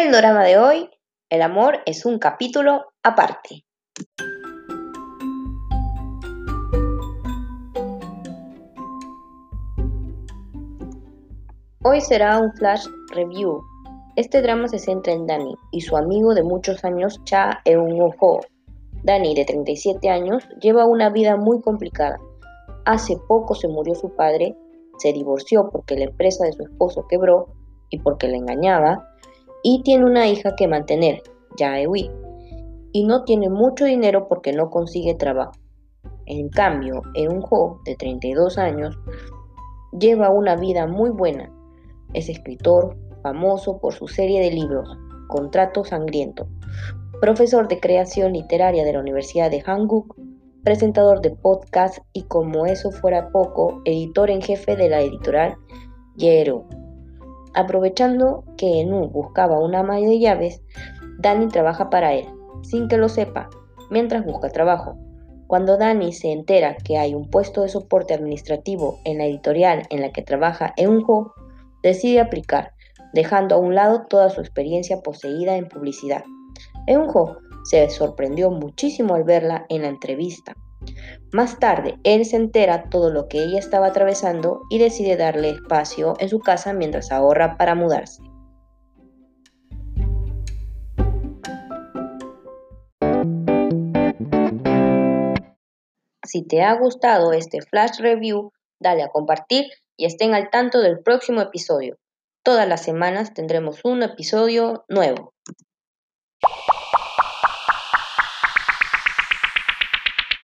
el drama de hoy, el amor es un capítulo aparte. Hoy será un flash review. Este drama se centra en Dani y su amigo de muchos años, Cha Eun-ho. Dani, de 37 años, lleva una vida muy complicada. Hace poco se murió su padre, se divorció porque la empresa de su esposo quebró y porque le engañaba, y tiene una hija que mantener, Jaewi, y no tiene mucho dinero porque no consigue trabajo. En cambio, Eun-ho, de 32 años, lleva una vida muy buena es escritor, famoso por su serie de libros, Contrato Sangriento, profesor de creación literaria de la Universidad de Hanguk, presentador de podcast y como eso fuera poco, editor en jefe de la editorial Yero. Aprovechando que Enu buscaba una ama de llaves, Dani trabaja para él, sin que lo sepa, mientras busca trabajo. Cuando Dani se entera que hay un puesto de soporte administrativo en la editorial en la que trabaja Eunho, decide aplicar, dejando a un lado toda su experiencia poseída en publicidad. Eunho se sorprendió muchísimo al verla en la entrevista. Más tarde, él se entera todo lo que ella estaba atravesando y decide darle espacio en su casa mientras ahorra para mudarse. Si te ha gustado este flash review, dale a compartir y estén al tanto del próximo episodio. Todas las semanas tendremos un episodio nuevo.